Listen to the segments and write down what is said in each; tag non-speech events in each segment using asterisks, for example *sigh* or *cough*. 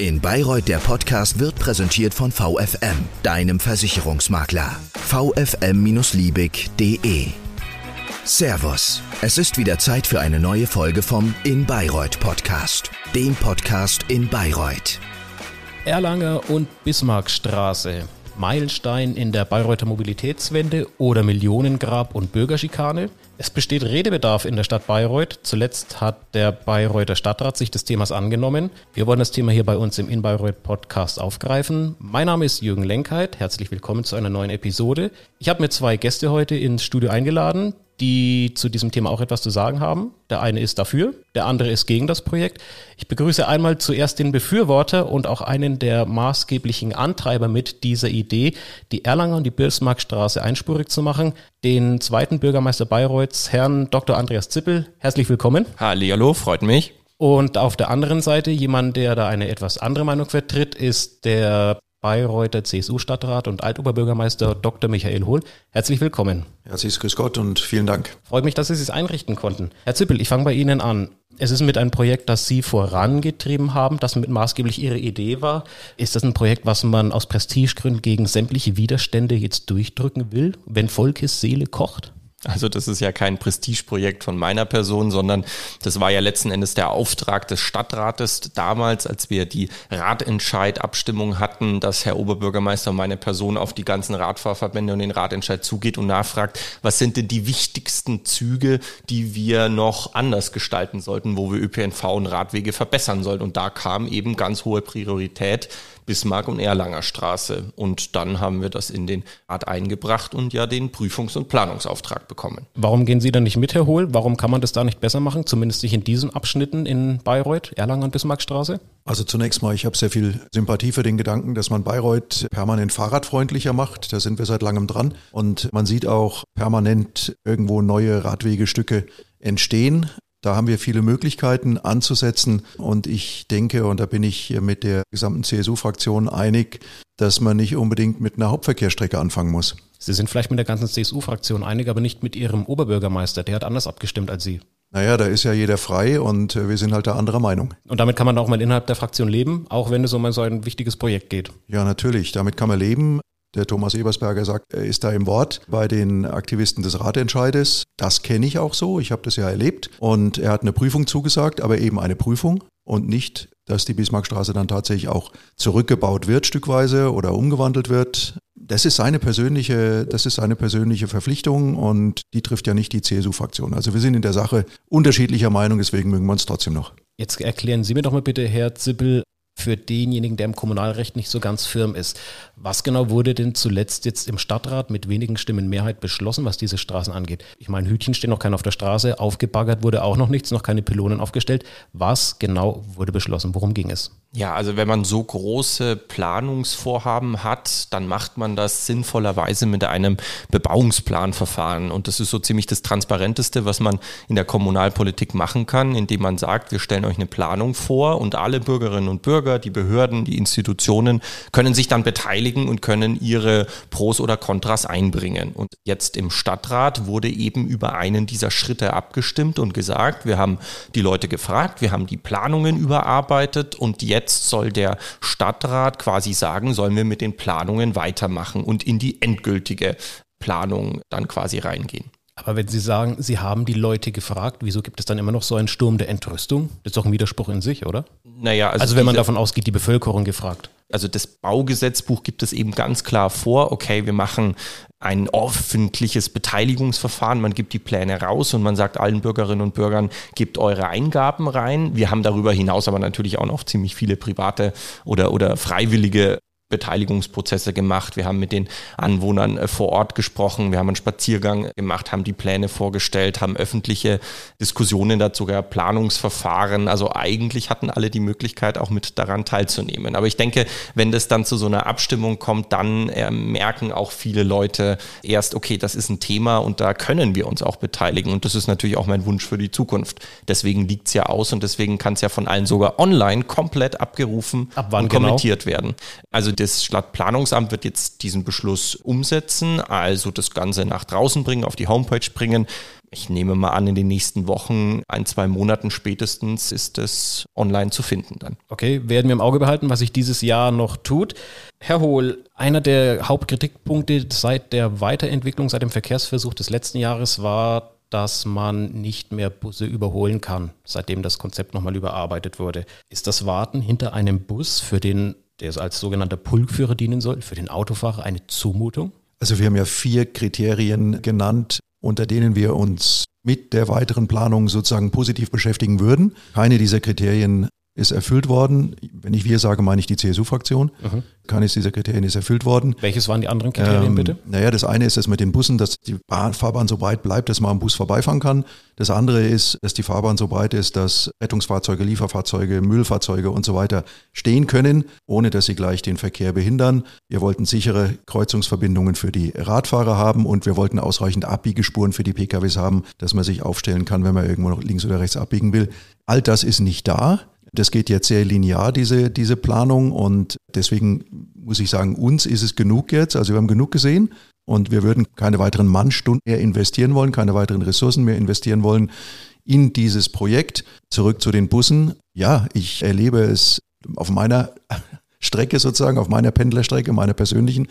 In Bayreuth der Podcast wird präsentiert von VFM, deinem Versicherungsmakler. vfm-liebig.de Servus, es ist wieder Zeit für eine neue Folge vom In Bayreuth Podcast, dem Podcast in Bayreuth. Erlanger und Bismarckstraße. Meilenstein in der Bayreuther Mobilitätswende oder Millionengrab und Bürgerschikane? Es besteht Redebedarf in der Stadt Bayreuth. Zuletzt hat der Bayreuther Stadtrat sich des Themas angenommen. Wir wollen das Thema hier bei uns im In Bayreuth Podcast aufgreifen. Mein Name ist Jürgen Lenkheit. Herzlich willkommen zu einer neuen Episode. Ich habe mir zwei Gäste heute ins Studio eingeladen die zu diesem Thema auch etwas zu sagen haben. Der eine ist dafür, der andere ist gegen das Projekt. Ich begrüße einmal zuerst den Befürworter und auch einen der maßgeblichen Antreiber mit dieser Idee, die Erlanger und die Bismarckstraße einspurig zu machen, den zweiten Bürgermeister Bayreuths, Herrn Dr. Andreas Zippel. Herzlich willkommen. Hallo, freut mich. Und auf der anderen Seite jemand, der da eine etwas andere Meinung vertritt, ist der Bayreuther CSU-Stadtrat und Altoberbürgermeister Dr. Michael Hohl. Herzlich willkommen. Herzlich grüß Gott und vielen Dank. Freut mich, dass Sie es einrichten konnten. Herr Zippel, ich fange bei Ihnen an. Es ist mit einem Projekt, das Sie vorangetrieben haben, das mit maßgeblich Ihre Idee war. Ist das ein Projekt, was man aus Prestigegründen gegen sämtliche Widerstände jetzt durchdrücken will, wenn Volkes Seele kocht? Also das ist ja kein Prestigeprojekt von meiner Person, sondern das war ja letzten Endes der Auftrag des Stadtrates damals, als wir die Ratentscheid-Abstimmung hatten, dass Herr Oberbürgermeister meine Person auf die ganzen Radfahrverbände und den Ratentscheid zugeht und nachfragt, was sind denn die wichtigsten Züge, die wir noch anders gestalten sollten, wo wir ÖPNV und Radwege verbessern sollten. Und da kam eben ganz hohe Priorität Bismarck und Erlanger Straße. Und dann haben wir das in den Rat eingebracht und ja den Prüfungs- und Planungsauftrag bekommen. Warum gehen Sie da nicht mit, Herr Hohl? Warum kann man das da nicht besser machen? Zumindest nicht in diesen Abschnitten in Bayreuth, Erlanger und Bismarckstraße? Also zunächst mal, ich habe sehr viel Sympathie für den Gedanken, dass man Bayreuth permanent fahrradfreundlicher macht. Da sind wir seit langem dran. Und man sieht auch permanent irgendwo neue Radwegestücke entstehen. Da haben wir viele Möglichkeiten anzusetzen und ich denke, und da bin ich mit der gesamten CSU-Fraktion einig, dass man nicht unbedingt mit einer Hauptverkehrsstrecke anfangen muss. Sie sind vielleicht mit der ganzen CSU-Fraktion einig, aber nicht mit Ihrem Oberbürgermeister. Der hat anders abgestimmt als Sie. Naja, da ist ja jeder frei und wir sind halt da anderer Meinung. Und damit kann man auch mal innerhalb der Fraktion leben, auch wenn es um so ein wichtiges Projekt geht. Ja, natürlich. Damit kann man leben. Der Thomas Ebersberger sagt, er ist da im Wort bei den Aktivisten des Ratentscheides. Das kenne ich auch so, ich habe das ja erlebt. Und er hat eine Prüfung zugesagt, aber eben eine Prüfung und nicht, dass die Bismarckstraße dann tatsächlich auch zurückgebaut wird, stückweise oder umgewandelt wird. Das ist seine persönliche, das ist seine persönliche Verpflichtung und die trifft ja nicht die CSU-Fraktion. Also wir sind in der Sache unterschiedlicher Meinung, deswegen mögen wir uns trotzdem noch. Jetzt erklären Sie mir doch mal bitte, Herr Zippel, für denjenigen, der im Kommunalrecht nicht so ganz firm ist. Was genau wurde denn zuletzt jetzt im Stadtrat mit wenigen Stimmen Mehrheit beschlossen, was diese Straßen angeht? Ich meine, Hütchen stehen noch keiner auf der Straße, aufgebaggert wurde auch noch nichts, noch keine Pylonen aufgestellt. Was genau wurde beschlossen? Worum ging es? Ja, also wenn man so große Planungsvorhaben hat, dann macht man das sinnvollerweise mit einem Bebauungsplanverfahren. Und das ist so ziemlich das Transparenteste, was man in der Kommunalpolitik machen kann, indem man sagt, wir stellen euch eine Planung vor und alle Bürgerinnen und Bürger, die Behörden, die Institutionen können sich dann beteiligen und können ihre Pros oder Kontras einbringen. Und jetzt im Stadtrat wurde eben über einen dieser Schritte abgestimmt und gesagt, wir haben die Leute gefragt, wir haben die Planungen überarbeitet und jetzt jetzt soll der Stadtrat quasi sagen, sollen wir mit den Planungen weitermachen und in die endgültige Planung dann quasi reingehen. Aber wenn Sie sagen, Sie haben die Leute gefragt, wieso gibt es dann immer noch so einen Sturm der Entrüstung? Das ist doch ein Widerspruch in sich, oder? Naja, also, also wenn man davon ausgeht, die Bevölkerung gefragt. Also das Baugesetzbuch gibt es eben ganz klar vor, okay, wir machen ein öffentliches Beteiligungsverfahren. Man gibt die Pläne raus und man sagt allen Bürgerinnen und Bürgern, gebt eure Eingaben rein. Wir haben darüber hinaus aber natürlich auch noch ziemlich viele private oder, oder freiwillige Beteiligungsprozesse gemacht. Wir haben mit den Anwohnern äh, vor Ort gesprochen. Wir haben einen Spaziergang gemacht, haben die Pläne vorgestellt, haben öffentliche Diskussionen dazu gehabt, Planungsverfahren. Also eigentlich hatten alle die Möglichkeit, auch mit daran teilzunehmen. Aber ich denke, wenn das dann zu so einer Abstimmung kommt, dann äh, merken auch viele Leute erst, okay, das ist ein Thema und da können wir uns auch beteiligen. Und das ist natürlich auch mein Wunsch für die Zukunft. Deswegen liegt es ja aus und deswegen kann es ja von allen sogar online komplett abgerufen Ab und kommentiert genau? werden. Also Das Stadtplanungsamt wird jetzt diesen Beschluss umsetzen, also das Ganze nach draußen bringen, auf die Homepage bringen. Ich nehme mal an, in den nächsten Wochen, ein, zwei Monaten spätestens, ist es online zu finden dann. Okay, werden wir im Auge behalten, was sich dieses Jahr noch tut. Herr Hohl, einer der Hauptkritikpunkte seit der Weiterentwicklung, seit dem Verkehrsversuch des letzten Jahres war, dass man nicht mehr Busse überholen kann, seitdem das Konzept nochmal überarbeitet wurde. Ist das Warten hinter einem Bus, für den, der als sogenannter Pulkführer dienen soll, für den Autofahrer eine Zumutung? Also wir haben ja vier Kriterien genannt, unter denen wir uns mit der weiteren Planung sozusagen positiv beschäftigen würden. Keine dieser Kriterien ist erfüllt worden. Wenn ich wir sage, meine ich die CSU-Fraktion. Mhm. Keines dieser Kriterien ist erfüllt worden. Welches waren die anderen Kriterien ähm, bitte? Naja, das eine ist das mit den Bussen, dass die Bahn, Fahrbahn so breit bleibt, dass man am Bus vorbeifahren kann. Das andere ist, dass die Fahrbahn so breit ist, dass Rettungsfahrzeuge, Lieferfahrzeuge, Müllfahrzeuge und so weiter stehen können, ohne dass sie gleich den Verkehr behindern. Wir wollten sichere Kreuzungsverbindungen für die Radfahrer haben und wir wollten ausreichend Abbiegespuren für die PKWs haben, dass man sich aufstellen kann, wenn man irgendwo noch links oder rechts abbiegen will. All das ist nicht da. Das geht jetzt sehr linear, diese, diese Planung. Und deswegen muss ich sagen, uns ist es genug jetzt. Also wir haben genug gesehen und wir würden keine weiteren Mannstunden mehr investieren wollen, keine weiteren Ressourcen mehr investieren wollen in dieses Projekt. Zurück zu den Bussen. Ja, ich erlebe es auf meiner *laughs* Strecke sozusagen, auf meiner Pendlerstrecke, meiner persönlichen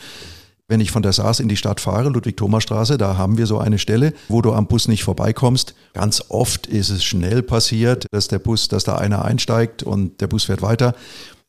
wenn ich von der Saas in die Stadt fahre, Ludwig-Thomas-Straße, da haben wir so eine Stelle, wo du am Bus nicht vorbeikommst. Ganz oft ist es schnell passiert, dass der Bus, dass da einer einsteigt und der Bus fährt weiter.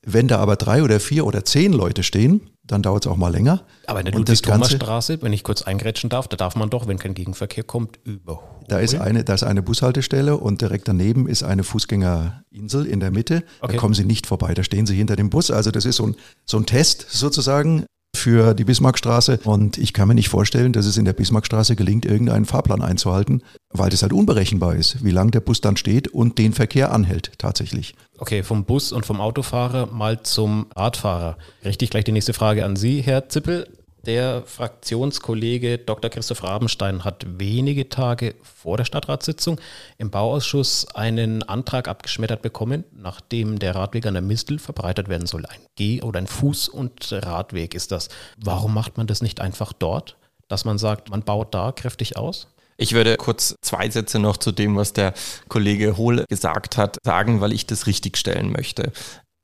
Wenn da aber drei oder vier oder zehn Leute stehen, dann dauert es auch mal länger. Aber in der Ludwig-Thomas-Straße, wenn ich kurz eingrätschen darf, da darf man doch, wenn kein Gegenverkehr kommt, überholen. Da ist eine, da ist eine Bushaltestelle und direkt daneben ist eine Fußgängerinsel in der Mitte. Okay. Da kommen Sie nicht vorbei, da stehen Sie hinter dem Bus. Also das ist so ein, so ein Test sozusagen für die Bismarckstraße. Und ich kann mir nicht vorstellen, dass es in der Bismarckstraße gelingt, irgendeinen Fahrplan einzuhalten, weil das halt unberechenbar ist, wie lange der Bus dann steht und den Verkehr anhält tatsächlich. Okay, vom Bus und vom Autofahrer mal zum Radfahrer. Richtig gleich die nächste Frage an Sie, Herr Zippel. Der Fraktionskollege Dr. Christoph Rabenstein hat wenige Tage vor der Stadtratssitzung im Bauausschuss einen Antrag abgeschmettert bekommen, nachdem der Radweg an der Mistel verbreitert werden soll. Ein Geh- oder ein Fuß- und Radweg ist das. Warum macht man das nicht einfach dort, dass man sagt, man baut da kräftig aus? Ich würde kurz zwei Sätze noch zu dem, was der Kollege Hohl gesagt hat, sagen, weil ich das richtigstellen möchte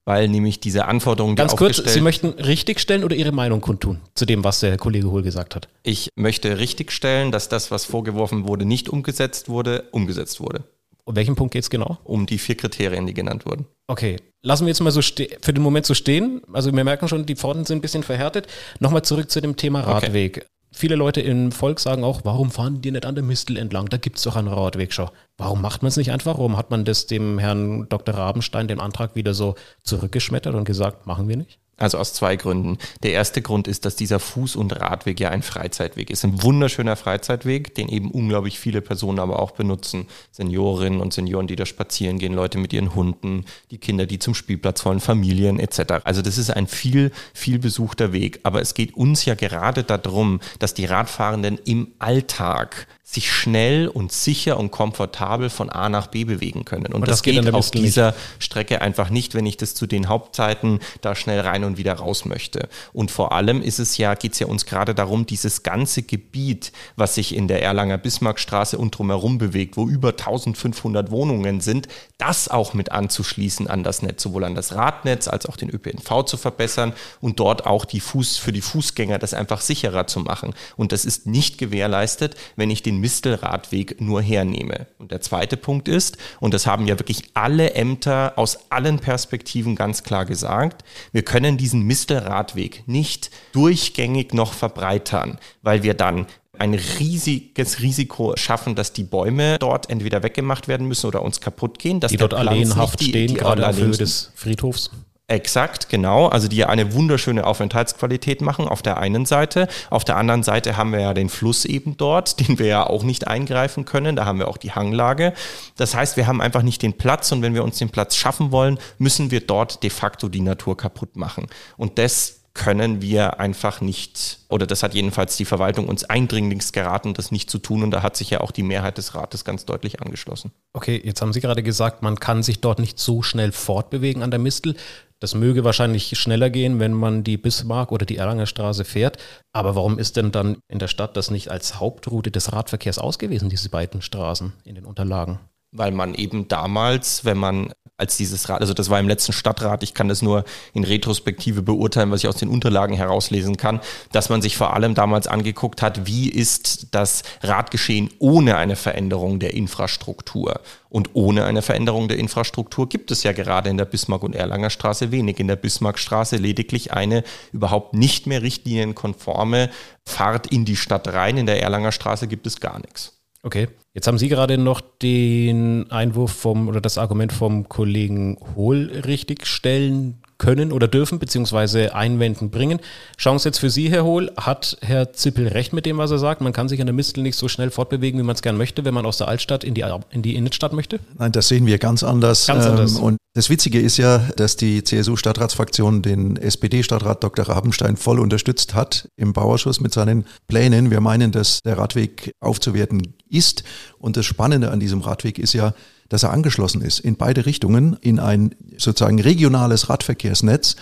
weil nämlich diese Anforderungen, die Ganz kurz, Sie möchten richtigstellen oder Ihre Meinung kundtun zu dem, was der Kollege Hohl gesagt hat? Ich möchte richtigstellen, dass das, was vorgeworfen wurde, nicht umgesetzt wurde, umgesetzt wurde. Um welchen Punkt geht es genau? Um die vier Kriterien, die genannt wurden. Okay, lassen wir jetzt mal so für den Moment so stehen. Also wir merken schon, die Pforten sind ein bisschen verhärtet. Nochmal zurück zu dem Thema Radweg. Okay viele Leute im Volk sagen auch, warum fahren die nicht an der Mistel entlang? Da gibt es doch einen Radweg schon. Warum macht man es nicht einfach? Warum hat man das dem Herrn Dr. Rabenstein, den Antrag, wieder so zurückgeschmettert und gesagt, machen wir nicht? Also aus zwei Gründen. Der erste Grund ist, dass dieser Fuß- und Radweg ja ein Freizeitweg ist. Ein wunderschöner Freizeitweg, den eben unglaublich viele Personen aber auch benutzen. Seniorinnen und Senioren, die da spazieren gehen, Leute mit ihren Hunden, die Kinder, die zum Spielplatz wollen, Familien etc. Also das ist ein viel, viel besuchter Weg. Aber es geht uns ja gerade darum, dass die Radfahrenden im Alltag sich schnell und sicher und komfortabel von A nach B bewegen können. Und, und das, das, geht, geht auf dieser nicht. Strecke einfach nicht, wenn ich das zu den Hauptzeiten da schnell rein und wieder raus möchte. Und vor allem ist es ja, geht es ja uns gerade darum, dieses ganze Gebiet, was sich in der Erlanger Bismarckstraße und drumherum bewegt, wo über 1500 Wohnungen sind, das auch mit anzuschließen an das Netz, sowohl an das Radnetz als auch den ÖPNV zu verbessern und dort auch die Fuß, für die Fußgänger das einfach sicherer zu machen. Und das ist nicht gewährleistet, wenn ich den den Mistelradweg nur hernehme. Und der zweite Punkt ist, und das haben ja wirklich alle Ämter aus allen Perspektiven ganz klar gesagt, wir können diesen Mistelradweg nicht durchgängig noch verbreitern, weil wir dann ein riesiges Risiko schaffen, dass die Bäume dort entweder weggemacht werden müssen oder uns kaputt gehen. Dass die dort alleenhaft stehen, die gerade auf Höhe des Friedhofs. Exakt, genau. Also die eine wunderschöne Aufenthaltsqualität machen auf der einen Seite. Auf der anderen Seite haben wir ja den Fluss eben dort, den wir ja auch nicht eingreifen können. Da haben wir auch die Hanglage. Das heißt, wir haben einfach nicht den Platz und wenn wir uns den Platz schaffen wollen, müssen wir dort de facto die Natur kaputt machen. Und das können wir einfach nicht, oder das hat jedenfalls die Verwaltung uns eindringlichst geraten, das nicht zu tun. Und da hat sich ja auch die Mehrheit des Rates ganz deutlich angeschlossen. Okay, jetzt haben Sie gerade gesagt, man kann sich dort nicht so schnell fortbewegen an der Mistel. Das möge wahrscheinlich schneller gehen, wenn man die Bismarck oder die Erlanger Straße fährt. Aber warum ist denn dann in der Stadt das nicht als Hauptroute des Radverkehrs ausgewiesen, diese beiden Straßen in den Unterlagen? weil man eben damals, wenn man als dieses Rad, also das war im letzten Stadtrat, ich kann das nur in Retrospektive beurteilen, was ich aus den Unterlagen herauslesen kann, dass man sich vor allem damals angeguckt hat, wie ist das Radgeschehen ohne eine Veränderung der Infrastruktur. Und ohne eine Veränderung der Infrastruktur gibt es ja gerade in der Bismarck- und Erlanger Straße wenig. In der Bismarckstraße lediglich eine überhaupt nicht mehr richtlinienkonforme Fahrt in die Stadt rein. In der Erlanger Straße gibt es gar nichts. Okay. Jetzt haben Sie gerade noch den Einwurf vom oder das Argument vom Kollegen Hohl richtigstellen können oder dürfen, beziehungsweise Einwenden bringen. Chance jetzt für Sie, Herr Hohl. Hat Herr Zippel recht mit dem, was er sagt? Man kann sich an der Mistel nicht so schnell fortbewegen, wie man es gern möchte, wenn man aus der Altstadt in die, in die Innenstadt möchte? Nein, das sehen wir ganz anders. Ganz anders. Ähm, und das Witzige ist ja, dass die CSU-Stadtratsfraktion den SPD-Stadtrat Dr. Rabenstein voll unterstützt hat im Bauausschuss mit seinen Plänen. Wir meinen, dass der Radweg aufzuwerten ist. Und das Spannende an diesem Radweg ist ja, dass er angeschlossen ist in beide Richtungen in ein sozusagen regionales Radverkehrsnetz.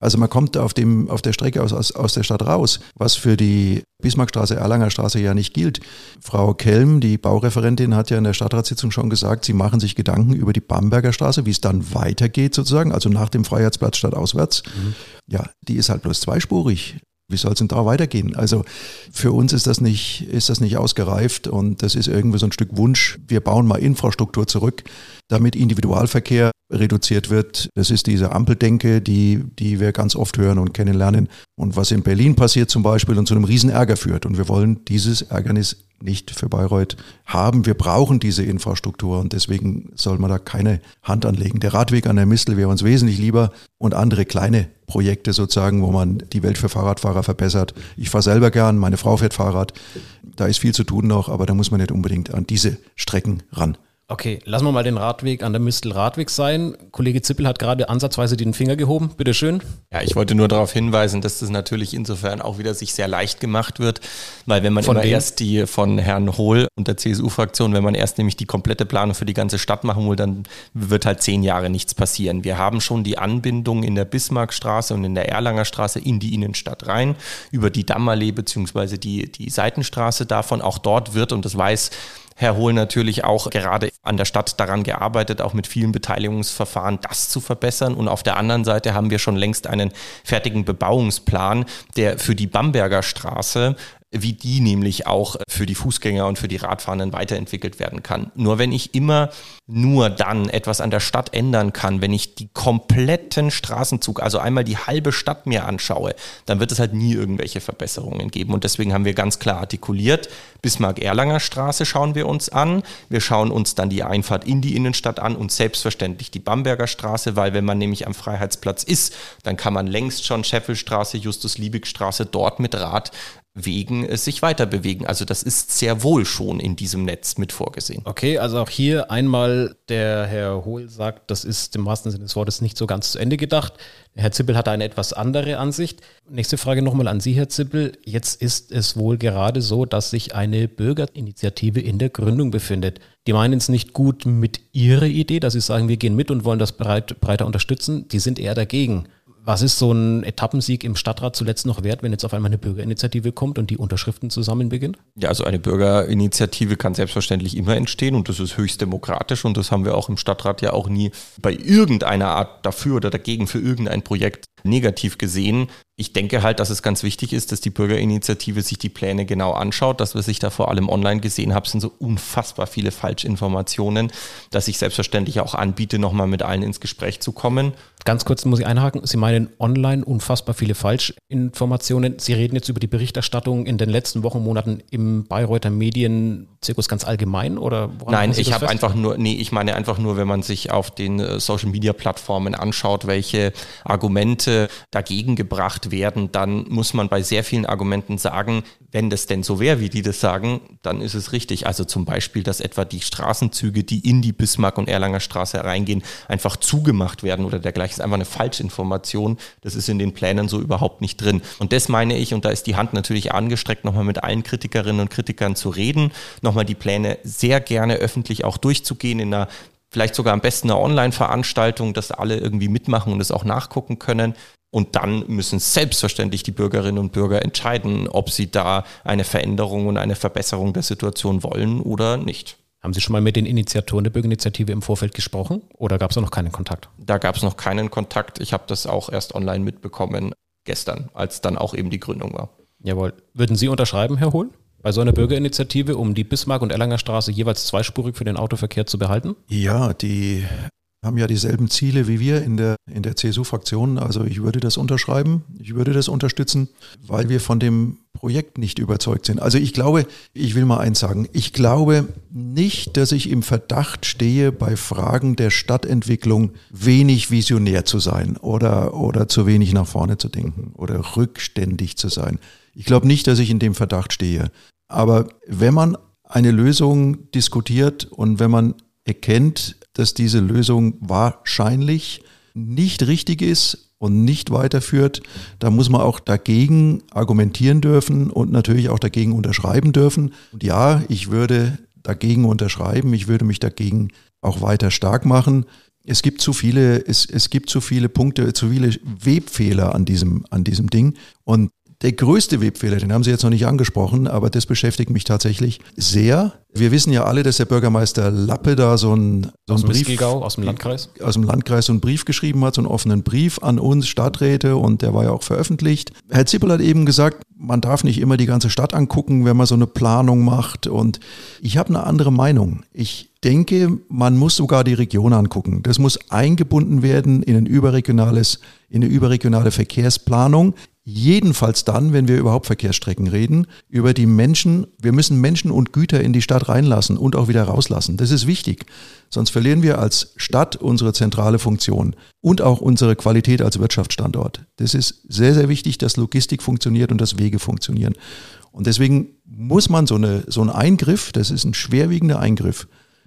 Also man kommt auf, dem, auf der Strecke aus, aus, aus der Stadt raus, was für die Bismarckstraße, Erlanger Straße ja nicht gilt. Frau Kelm, die Baureferentin, hat ja in der Stadtratssitzung schon gesagt, sie machen sich Gedanken über die Bamberger Straße, wie es dann weitergeht sozusagen, also nach dem Freiheitsplatz stadtauswärts. Mhm. Ja, die ist halt bloß zweispurig. Wie soll es denn da weitergehen? Also für uns ist das nicht, ist das nicht ausgereift und das ist irgendwie so ein Stück Wunsch. Wir bauen mal Infrastruktur zurück, damit Individualverkehr reduziert wird. Das ist diese Ampeldenke, die, die wir ganz oft hören und kennenlernen und was in Berlin passiert zum Beispiel und zu einem Riesenärger führt. Und wir wollen dieses Ärgernis nicht für Bayreuth haben. Wir brauchen diese Infrastruktur und deswegen soll man da keine Hand anlegen. Der Radweg an der Mistel wäre uns wesentlich lieber und andere kleine Projekte sozusagen, wo man die Welt für Fahrradfahrer verbessert. Ich fahre selber gern, meine Frau fährt Fahrrad. Da ist viel zu tun noch, aber da muss man nicht unbedingt an diese Strecken ran. Okay, lassen wir mal den Radweg an der Mistel Radweg sein. Kollege Zippel hat gerade ansatzweise den Finger gehoben. Bitte schön. Ja, ich wollte nur darauf hinweisen, dass das natürlich insofern auch wieder sich sehr leicht gemacht wird, weil wenn man Von immer wem? erst die von Herrn Hohl und der CSU-Fraktion, wenn man erst nämlich die komplette Planung für die ganze Stadt machen will, dann wird halt zehn Jahre nichts passieren. Wir haben schon die Anbindung in der Bismarckstraße und in der Erlanger Straße in die Innenstadt rein, über die Dammallee beziehungsweise die, die Seitenstraße davon. Auch dort wird, und das weiß Herr Hohl natürlich auch gerade an der Stadt daran gearbeitet, auch mit vielen Beteiligungsverfahren das zu verbessern. Und auf der anderen Seite haben wir schon längst einen fertigen Bebauungsplan, der für die Bamberger Straße wie die nämlich auch für die Fußgänger und für die Radfahrenden weiterentwickelt werden kann. Nur wenn ich immer nur dann etwas an der Stadt ändern kann, wenn ich die kompletten Straßenzug, also einmal die halbe Stadt mir anschaue, dann wird es halt nie irgendwelche Verbesserungen geben. Und deswegen haben wir ganz klar artikuliert, Bismarck-Erlanger Straße schauen wir uns an. Wir schauen uns dann die Einfahrt in die Innenstadt an und selbstverständlich die Bamberger Straße, weil wenn man nämlich am Freiheitsplatz ist, dann kann man längst schon Scheffelstraße, Justus-Liebig-Straße dort mit Rad Wegen es sich weiter bewegen. Also das ist sehr wohl schon in diesem Netz mit vorgesehen. Okay, also auch hier einmal der Herr Hohl sagt, das ist im wahrsten Sinne des Wortes nicht so ganz zu Ende gedacht. Herr Zippel hatte eine etwas andere Ansicht. Nächste Frage nochmal an Sie, Herr Zippel. Jetzt ist es wohl gerade so, dass sich eine Bürgerinitiative in der Gründung befindet. Die meinen es nicht gut mit Ihrer Idee, dass Sie sagen, wir gehen mit und wollen das breit, breiter unterstützen. Die sind eher dagegen. Was ist so ein Etappensieg im Stadtrat zuletzt noch wert, wenn jetzt auf einmal eine Bürgerinitiative kommt und die Unterschriften zusammen beginnt? Ja, also eine Bürgerinitiative kann selbstverständlich immer entstehen und das ist höchst demokratisch und das haben wir auch im Stadtrat ja auch nie bei irgendeiner Art dafür oder dagegen für irgendein Projekt negativ gesehen. Ich denke halt, dass es ganz wichtig ist, dass die Bürgerinitiative sich die Pläne genau anschaut. Das, was ich da vor allem online gesehen habe, sind so unfassbar viele Falschinformationen, dass ich selbstverständlich auch anbiete, nochmal mit allen ins Gespräch zu kommen. Ganz kurz muss ich einhaken. Sie meinen online unfassbar viele Falschinformationen. Sie reden jetzt über die Berichterstattung in den letzten Wochen, Monaten im Bayreuther Medienzirkus ganz allgemein oder Nein, ich habe einfach nur, nee, ich meine einfach nur, wenn man sich auf den äh, Social Media Plattformen anschaut, welche Argumente dagegen gebracht werden, dann muss man bei sehr vielen Argumenten sagen, wenn das denn so wäre, wie die das sagen, dann ist es richtig. Also zum Beispiel, dass etwa die Straßenzüge, die in die Bismarck- und Erlanger Straße reingehen, einfach zugemacht werden oder dergleichen, ist einfach eine Falschinformation. Das ist in den Plänen so überhaupt nicht drin. Und das meine ich, und da ist die Hand natürlich angestreckt, nochmal mit allen Kritikerinnen und Kritikern zu reden, nochmal die Pläne sehr gerne öffentlich auch durchzugehen in einer Vielleicht sogar am besten eine Online-Veranstaltung, dass alle irgendwie mitmachen und es auch nachgucken können. Und dann müssen selbstverständlich die Bürgerinnen und Bürger entscheiden, ob sie da eine Veränderung und eine Verbesserung der Situation wollen oder nicht. Haben Sie schon mal mit den Initiatoren der Bürgerinitiative im Vorfeld gesprochen oder gab es da noch keinen Kontakt? Da gab es noch keinen Kontakt. Ich habe das auch erst online mitbekommen gestern, als dann auch eben die Gründung war. Jawohl. Würden Sie unterschreiben, Herr Hohl? Bei so einer Bürgerinitiative, um die Bismarck- und Erlanger Straße jeweils zweispurig für den Autoverkehr zu behalten? Ja, die haben ja dieselben Ziele wie wir in der, in der CSU-Fraktion. Also ich würde das unterschreiben, ich würde das unterstützen, weil wir von dem Projekt nicht überzeugt sind. Also ich glaube, ich will mal eins sagen, ich glaube nicht, dass ich im Verdacht stehe, bei Fragen der Stadtentwicklung wenig visionär zu sein oder, oder zu wenig nach vorne zu denken oder rückständig zu sein. Ich glaube nicht, dass ich in dem Verdacht stehe. Aber wenn man eine Lösung diskutiert und wenn man erkennt, dass diese Lösung wahrscheinlich nicht richtig ist und nicht weiterführt, da muss man auch dagegen argumentieren dürfen und natürlich auch dagegen unterschreiben dürfen. Und ja, ich würde dagegen unterschreiben, ich würde mich dagegen auch weiter stark machen. Es gibt zu viele, es, es gibt zu viele Punkte, zu viele Webfehler an diesem, an diesem Ding. Und der größte Webfehler, den haben Sie jetzt noch nicht angesprochen, aber das beschäftigt mich tatsächlich sehr. Wir wissen ja alle, dass der Bürgermeister Lappe da so einen, so einen Brief Brief, aus dem Landkreis aus dem Landkreis so einen Brief geschrieben hat, so einen offenen Brief an uns Stadträte und der war ja auch veröffentlicht. Herr Zippel hat eben gesagt, man darf nicht immer die ganze Stadt angucken, wenn man so eine Planung macht und ich habe eine andere Meinung. Ich denke, man muss sogar die Region angucken. Das muss eingebunden werden in ein überregionales, in eine überregionale Verkehrsplanung. Jedenfalls dann, wenn wir über Hauptverkehrsstrecken reden, über die Menschen. Wir müssen Menschen und Güter in die Stadt reinlassen und auch wieder rauslassen. Das ist wichtig. Sonst verlieren wir als Stadt unsere zentrale Funktion und auch unsere Qualität als Wirtschaftsstandort. Das ist sehr, sehr wichtig, dass Logistik funktioniert und dass Wege funktionieren. Und deswegen muss man so, eine, so einen Eingriff, das ist ein schwerwiegender Eingriff,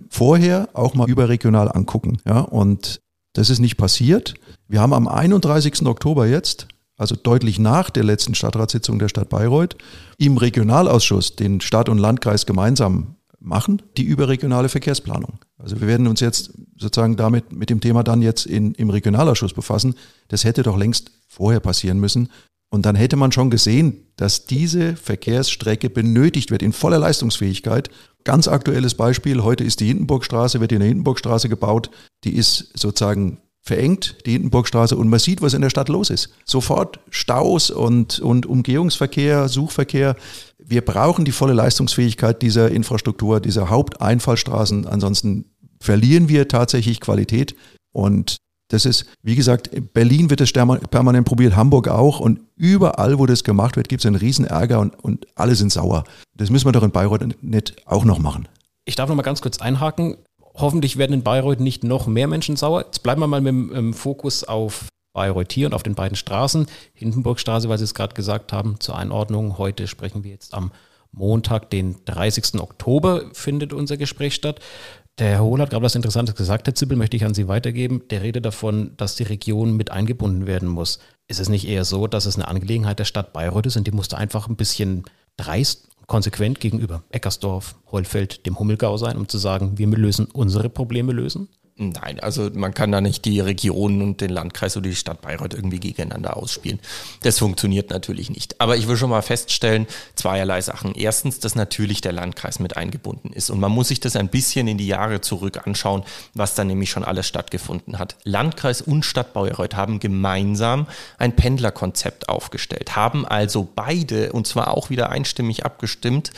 vorher auch mal überregional angucken. Ja? Und das ist nicht passiert. Wir haben am 31. Oktober jetzt also deutlich nach der letzten Stadtratssitzung der Stadt Bayreuth, im Regionalausschuss, den Stadt und Landkreis gemeinsam machen, die überregionale Verkehrsplanung. Also wir werden uns jetzt sozusagen damit mit dem Thema dann jetzt in, im Regionalausschuss befassen. Das hätte doch längst vorher passieren müssen. Und dann hätte man schon gesehen, dass diese Verkehrsstrecke benötigt wird in voller Leistungsfähigkeit. Ganz aktuelles Beispiel, heute ist die Hindenburgstraße, wird in der Hindenburgstraße gebaut. Die ist sozusagen verengt, die Hindenburgstraße, und man sieht, was in der Stadt los ist. Sofort Staus und, und Umgehungsverkehr, Suchverkehr. Wir brauchen die volle Leistungsfähigkeit dieser Infrastruktur, dieser Haupteinfallstraßen. Ansonsten verlieren wir tatsächlich Qualität. Und das ist, wie gesagt, in Berlin wird es permanent probiert, Hamburg auch. Und überall, wo das gemacht wird, gibt es einen riesen Ärger und, und alle sind sauer. Das müssen wir doch in Bayreuth nicht auch noch machen. Ich darf noch mal ganz kurz einhaken hoffentlich werden in Bayreuth nicht noch mehr Menschen sauer. Jetzt bleiben wir mal mit dem ähm, Fokus auf Bayreuth hier und auf den beiden Straßen. Hindenburgstraße, weil Sie es gerade gesagt haben, zur Einordnung. Heute sprechen wir jetzt am Montag, den 30. Oktober, findet unser Gespräch statt. Der Herr Hohl hat gerade was Interessantes gesagt, Herr Zippel, möchte ich an Sie weitergeben. Der redet davon, dass die Region mit eingebunden werden muss. Ist es nicht eher so, dass es eine Angelegenheit der Stadt Bayreuth ist und die musste einfach ein bisschen dreist konsequent gegenüber Eckersdorf, Hollfeld, dem Hummelgau sein, um zu sagen, wir lösen unsere Probleme lösen? Nein, also man kann da nicht die Region und den Landkreis oder die Stadt Bayreuth irgendwie gegeneinander ausspielen. Das funktioniert natürlich nicht. Aber ich will schon mal feststellen, zweierlei Sachen. Erstens, dass natürlich der Landkreis mit eingebunden ist. Und man muss sich das ein bisschen in die Jahre zurück anschauen, was da nämlich schon alles stattgefunden hat. Landkreis und Stadt Bayreuth haben gemeinsam ein Pendlerkonzept aufgestellt, haben also beide, und zwar auch wieder einstimmig abgestimmt,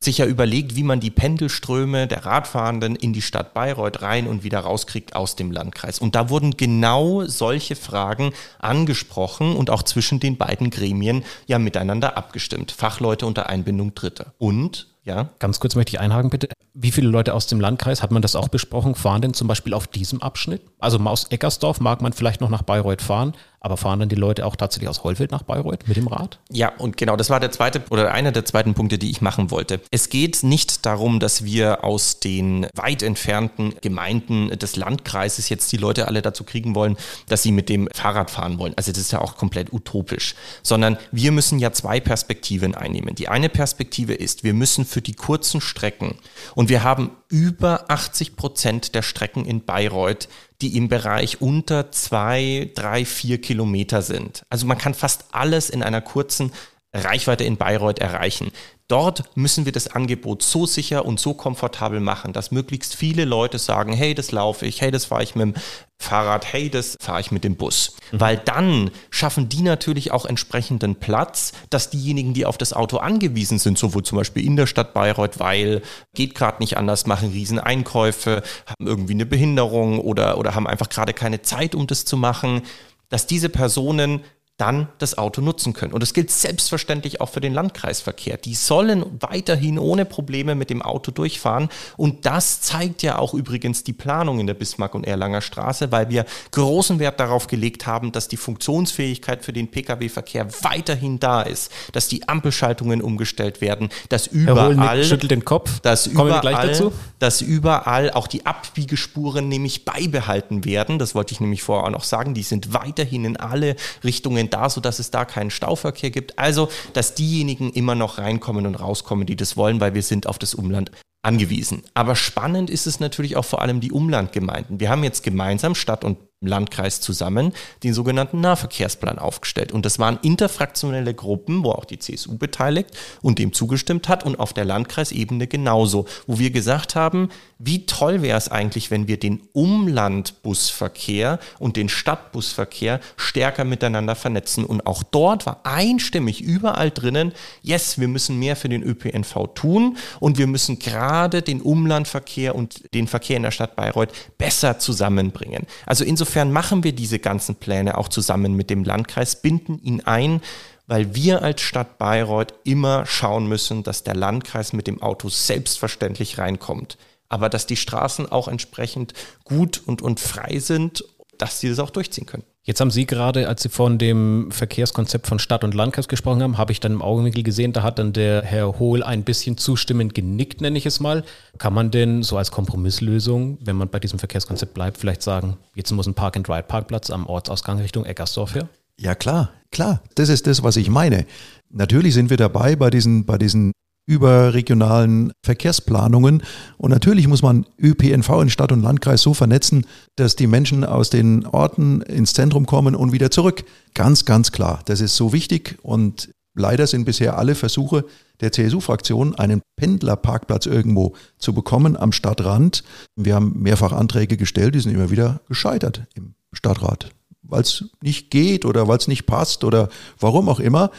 sich ja überlegt, wie man die Pendelströme der Radfahrenden in die Stadt Bayreuth rein und wieder rauskriegt aus dem Landkreis. Und da wurden genau solche Fragen angesprochen und auch zwischen den beiden Gremien ja miteinander abgestimmt. Fachleute unter Einbindung Dritter. Und ja. Ganz kurz möchte ich einhaken, bitte. Wie viele Leute aus dem Landkreis, hat man das auch besprochen, fahren denn zum Beispiel auf diesem Abschnitt? Also aus Eckersdorf mag man vielleicht noch nach Bayreuth fahren, Aber fahren dann die Leute auch tatsächlich aus Hollfeld nach Bayreuth mit dem Rad? Ja, und genau, das war der zweite oder einer der zweiten Punkte, die ich machen wollte. Es geht nicht darum, dass wir aus den weit entfernten Gemeinden des Landkreises jetzt die Leute alle dazu kriegen wollen, dass sie mit dem Fahrrad fahren wollen. Also das ist ja auch komplett utopisch. Sondern wir müssen ja zwei Perspektiven einnehmen. Die eine Perspektive ist, wir müssen für die kurzen Strecken und wir haben über 80 Prozent der Strecken in Bayreuth, die im Bereich unter zwei, drei, vier Kilometer sind. Also man kann fast alles in einer kurzen Reichweite in Bayreuth erreichen. Dort müssen wir das Angebot so sicher und so komfortabel machen, dass möglichst viele Leute sagen, hey, das laufe ich, hey, das fahre ich mit dem Fahrrad, hey, das fahre ich mit dem Bus. Mhm. Weil dann schaffen die natürlich auch entsprechenden Platz, dass diejenigen, die auf das Auto angewiesen sind, sowohl zum Beispiel in der Stadt Bayreuth, weil geht gerade nicht anders, machen Rieseneinkäufe, haben irgendwie eine Behinderung oder, oder haben einfach gerade keine Zeit, um das zu machen, dass diese Personen dann das Auto nutzen können. Und das gilt selbstverständlich auch für den Landkreisverkehr. Die sollen weiterhin ohne Probleme mit dem Auto durchfahren. Und das zeigt ja auch übrigens die Planung in der Bismarck- und Erlanger Straße, weil wir großen Wert darauf gelegt haben, dass die Funktionsfähigkeit für den Pkw-Verkehr weiterhin da ist, dass die Ampelschaltungen umgestellt werden, dass überall, schüttelt den Kopf, dass überall, dass überall auch die Abbiegespuren nämlich beibehalten werden. Das wollte ich nämlich vorher auch noch sagen. Die sind weiterhin in alle Richtungen sind da, sodass es da keinen Stauverkehr gibt. Also, dass diejenigen immer noch reinkommen und rauskommen, die das wollen, weil wir sind auf das Umland angewiesen. Aber spannend ist es natürlich auch vor allem die Umlandgemeinden. Wir haben jetzt gemeinsam Stadt und Landkreis zusammen den sogenannten Nahverkehrsplan aufgestellt. Und das waren interfraktionelle Gruppen, wo auch die CSU beteiligt und dem zugestimmt hat und auf der Landkreisebene genauso, wo wir gesagt haben, wie toll wäre es eigentlich, wenn wir den Umlandbusverkehr und den Stadtbusverkehr stärker miteinander vernetzen. Und auch dort war einstimmig überall drinnen, yes, wir müssen mehr für den ÖPNV tun und wir müssen gerade den Umlandverkehr und den Verkehr in der Stadt Bayreuth besser zusammenbringen. Also insofern insofern machen wir diese ganzen Pläne auch zusammen mit dem Landkreis, binden ihn ein, weil wir als Stadt Bayreuth immer schauen müssen, dass der Landkreis mit dem Auto selbstverständlich reinkommt. Aber dass die Straßen auch entsprechend gut und, und frei sind, dass sie das auch durchziehen können. Jetzt haben Sie gerade, als Sie von dem Verkehrskonzept von Stadt und Landkreis gesprochen haben, habe ich dann im Augenwinkel gesehen, da hat dann der Herr Hohl ein bisschen zustimmend genickt, nenne ich es mal. Kann man denn so als Kompromisslösung, wenn man bei diesem Verkehrskonzept bleibt, vielleicht sagen, jetzt muss ein Park-and-Ride-Parkplatz am Ortsausgang Richtung Eckersdorf her? Ja, klar, klar. Das ist das, was ich meine. Natürlich sind wir dabei bei diesen, bei diesen überregionalen Verkehrsplanungen. Und natürlich muss man ÖPNV in Stadt und Landkreis so vernetzen, dass die Menschen aus den Orten ins Zentrum kommen und wieder zurück. Ganz, ganz klar. Das ist so wichtig. Und leider sind bisher alle Versuche der CSU-Fraktion, einen Pendlerparkplatz irgendwo zu bekommen am Stadtrand. Wir haben mehrfach Anträge gestellt, die sind immer wieder gescheitert im Stadtrat, weil es nicht geht oder weil es nicht passt oder warum auch immer.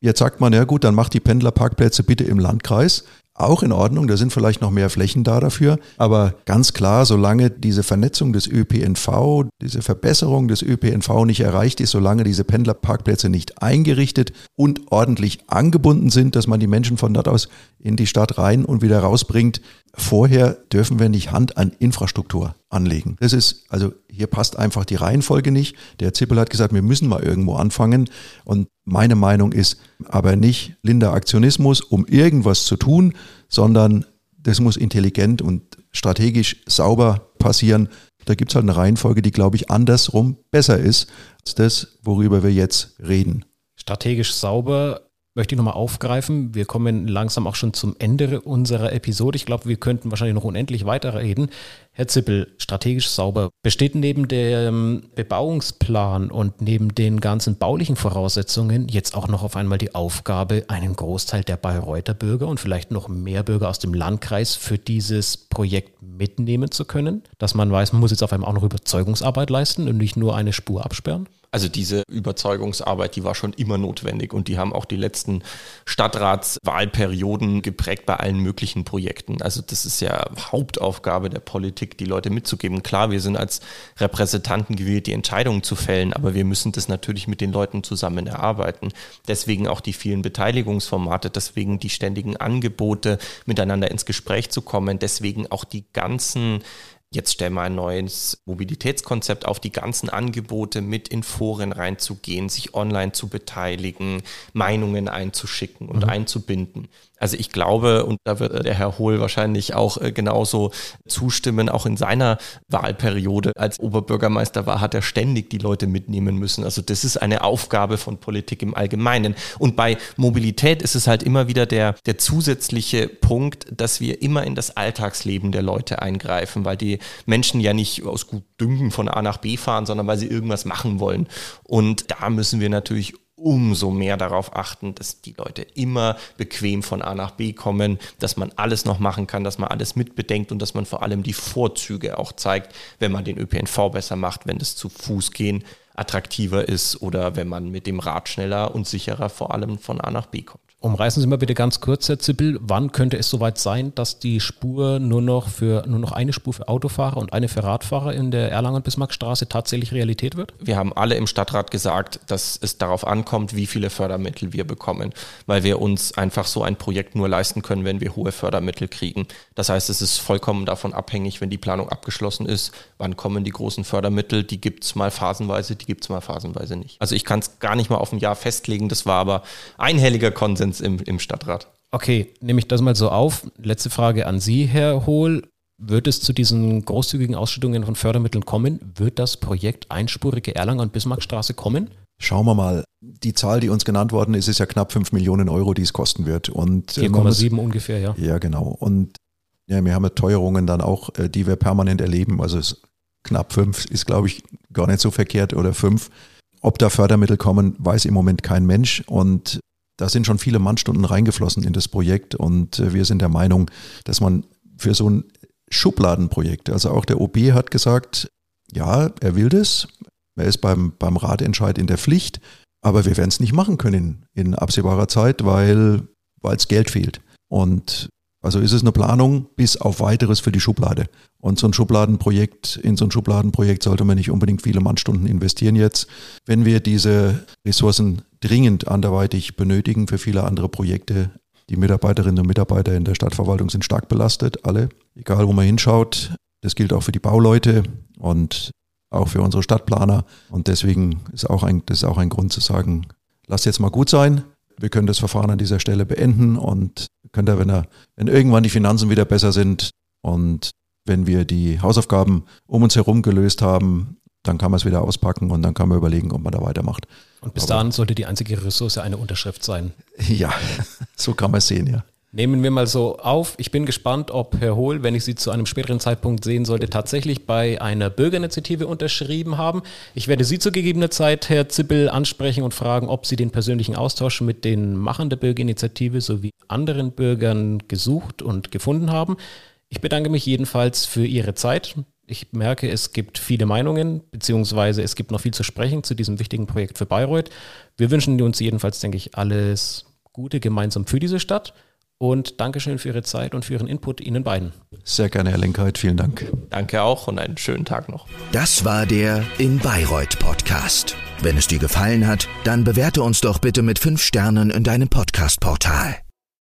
Jetzt sagt man, ja gut, dann macht die Pendlerparkplätze bitte im Landkreis. Auch in Ordnung, da sind vielleicht noch mehr Flächen da dafür. Aber ganz klar, solange diese Vernetzung des ÖPNV, diese Verbesserung des ÖPNV nicht erreicht ist, solange diese Pendlerparkplätze nicht eingerichtet und ordentlich angebunden sind, dass man die Menschen von dort aus in die Stadt rein und wieder rausbringt, vorher dürfen wir nicht Hand an Infrastruktur anlegen. Das ist, also hier passt einfach die Reihenfolge nicht. Der Zippel hat gesagt, wir müssen mal irgendwo anfangen. Und meine Meinung ist aber nicht linder Aktionismus, um irgendwas zu tun, sondern das muss intelligent und strategisch sauber passieren. Da gibt es halt eine Reihenfolge, die, glaube ich, andersrum besser ist als das, worüber wir jetzt reden. Strategisch sauber möchte ich nochmal aufgreifen. Wir kommen langsam auch schon zum Ende unserer Episode. Ich glaube, wir könnten wahrscheinlich noch unendlich weiterreden. Herr Zippel, strategisch sauber. Besteht neben dem Bebauungsplan und neben den ganzen baulichen Voraussetzungen jetzt auch noch auf einmal die Aufgabe, einen Großteil der Bayreuther Bürger und vielleicht noch mehr Bürger aus dem Landkreis für dieses Projekt mitnehmen zu können? Dass man weiß, man muss jetzt auf einmal auch noch Überzeugungsarbeit leisten und nicht nur eine Spur absperren? Also diese Überzeugungsarbeit, die war schon immer notwendig und die haben auch die letzten Stadtratswahlperioden geprägt bei allen möglichen Projekten. Also das ist ja Hauptaufgabe der Politik, die Leute mitzugeben. Klar, wir sind als Repräsentanten gewählt, die Entscheidungen zu fällen, aber wir müssen das natürlich mit den Leuten zusammen erarbeiten. Deswegen auch die vielen Beteiligungsformate, deswegen die ständigen Angebote, miteinander ins Gespräch zu kommen, deswegen auch die ganzen Jetzt stellen wir ein neues Mobilitätskonzept auf, die ganzen Angebote mit in Foren reinzugehen, sich online zu beteiligen, Meinungen einzuschicken und mhm. einzubinden. Also ich glaube, und da wird der Herr Hohl wahrscheinlich auch äh, genauso zustimmen, auch in seiner Wahlperiode als Oberbürgermeister war, hat er ständig die Leute mitnehmen müssen. Also das ist eine Aufgabe von Politik im Allgemeinen. Und bei Mobilität ist es halt immer wieder der, der zusätzliche Punkt, dass wir immer in das Alltagsleben der Leute eingreifen, weil die Menschen ja nicht aus gut Dünken von A nach B fahren, sondern weil sie irgendwas machen wollen. Und da müssen wir natürlich umso mehr darauf achten, dass die Leute immer bequem von A nach B kommen, dass man alles noch machen kann, dass man alles mitbedenkt und dass man vor allem die Vorzüge auch zeigt, wenn man den ÖPNV besser macht, wenn das zu Fuß gehen attraktiver ist oder wenn man mit dem Rad schneller und sicherer vor allem von A nach B kommt. Umreißen Sie mal bitte ganz kurz, Herr Zippel, wann könnte es soweit sein, dass die Spur nur noch für nur noch eine Spur für Autofahrer und eine für Radfahrer in der Erlangen-Bismarck-Straße tatsächlich Realität wird? Wir haben alle im Stadtrat gesagt, dass es darauf ankommt, wie viele Fördermittel wir bekommen, weil wir uns einfach so ein Projekt nur leisten können, wenn wir hohe Fördermittel kriegen. Das heißt, es ist vollkommen davon abhängig, wenn die Planung abgeschlossen ist, wann kommen die großen Fördermittel. Die gibt es mal phasenweise, die gibt es mal phasenweise nicht. Also ich kann es gar nicht mal auf ein Jahr festlegen. Das war aber einhelliger Konsens Konsens im, im Stadtrat. Okay, nehme ich das mal so auf. Letzte Frage an Sie, Herr Hohl. Wird es zu diesen großzügigen Ausschüttungen von Fördermitteln kommen? Wird das Projekt einspurige Erlangen- und Bismarckstraße kommen? Schauen wir mal. Die Zahl, die uns genannt worden ist, ist ja knapp 5 Millionen Euro, die es kosten wird. 4,7 äh, ungefähr, ja. Ja, genau. Und ja, wir haben ja Teuerungen dann auch, äh, die wir permanent erleben. Also knapp 5 ist, glaube ich, gar nicht so verkehrt oder 5. Ob da Fördermittel kommen, weiß im Moment kein Mensch. Und da sind schon viele Mannstunden reingeflossen in das Projekt und äh, wir sind der Meinung, dass man für so ein Schubladenprojekt, also auch der OB hat gesagt, ja, er will das, er ist beim, beim Ratentscheid in der Pflicht, aber wir werden es nicht machen können in absehbarer Zeit, weil es Geld fehlt. Und also ist es eine Planung bis auf weiteres für die Schublade. Und so ein Schubladenprojekt, in so ein Schubladenprojekt sollte man nicht unbedingt viele Mannstunden investieren jetzt. Wenn wir diese Ressourcen dringend anderweitig benötigen für viele andere Projekte, die Mitarbeiterinnen und Mitarbeiter in der Stadtverwaltung sind stark belastet, alle, egal wo man hinschaut. Das gilt auch für die Bauleute und auch für unsere Stadtplaner. Und deswegen ist auch ein, das ist auch ein Grund zu sagen, lass jetzt mal gut sein. Wir können das Verfahren an dieser Stelle beenden und könnt ihr, wenn, er, wenn irgendwann die Finanzen wieder besser sind und wenn wir die Hausaufgaben um uns herum gelöst haben, dann kann man es wieder auspacken und dann kann man überlegen, ob man da weitermacht. Und bis dahin sollte die einzige Ressource eine Unterschrift sein. *laughs* Ja, so kann man es sehen, ja. Nehmen wir mal so auf. Ich bin gespannt, ob Herr Hohl, wenn ich Sie zu einem späteren Zeitpunkt sehen sollte, tatsächlich bei einer Bürgerinitiative unterschrieben haben. Ich werde Sie zu gegebener Zeit, Herr Zippel, ansprechen und fragen, ob Sie den persönlichen Austausch mit den Machern der Bürgerinitiative sowie anderen Bürgern gesucht und gefunden haben. Ich bedanke mich jedenfalls für Ihre Zeit. Ich merke, es gibt viele Meinungen, beziehungsweise es gibt noch viel zu sprechen zu diesem wichtigen Projekt für Bayreuth. Wir wünschen uns jedenfalls, denke ich, alles Gute gemeinsam für diese Stadt. Und Dankeschön für Ihre Zeit und für Ihren Input Ihnen beiden. Sehr gerne, Herr Lenkheit. Vielen Dank. Danke auch und einen schönen Tag noch. Das war der In Bayreuth Podcast. Wenn es dir gefallen hat, dann bewerte uns doch bitte mit fünf Sternen in deinem Podcast-Portal.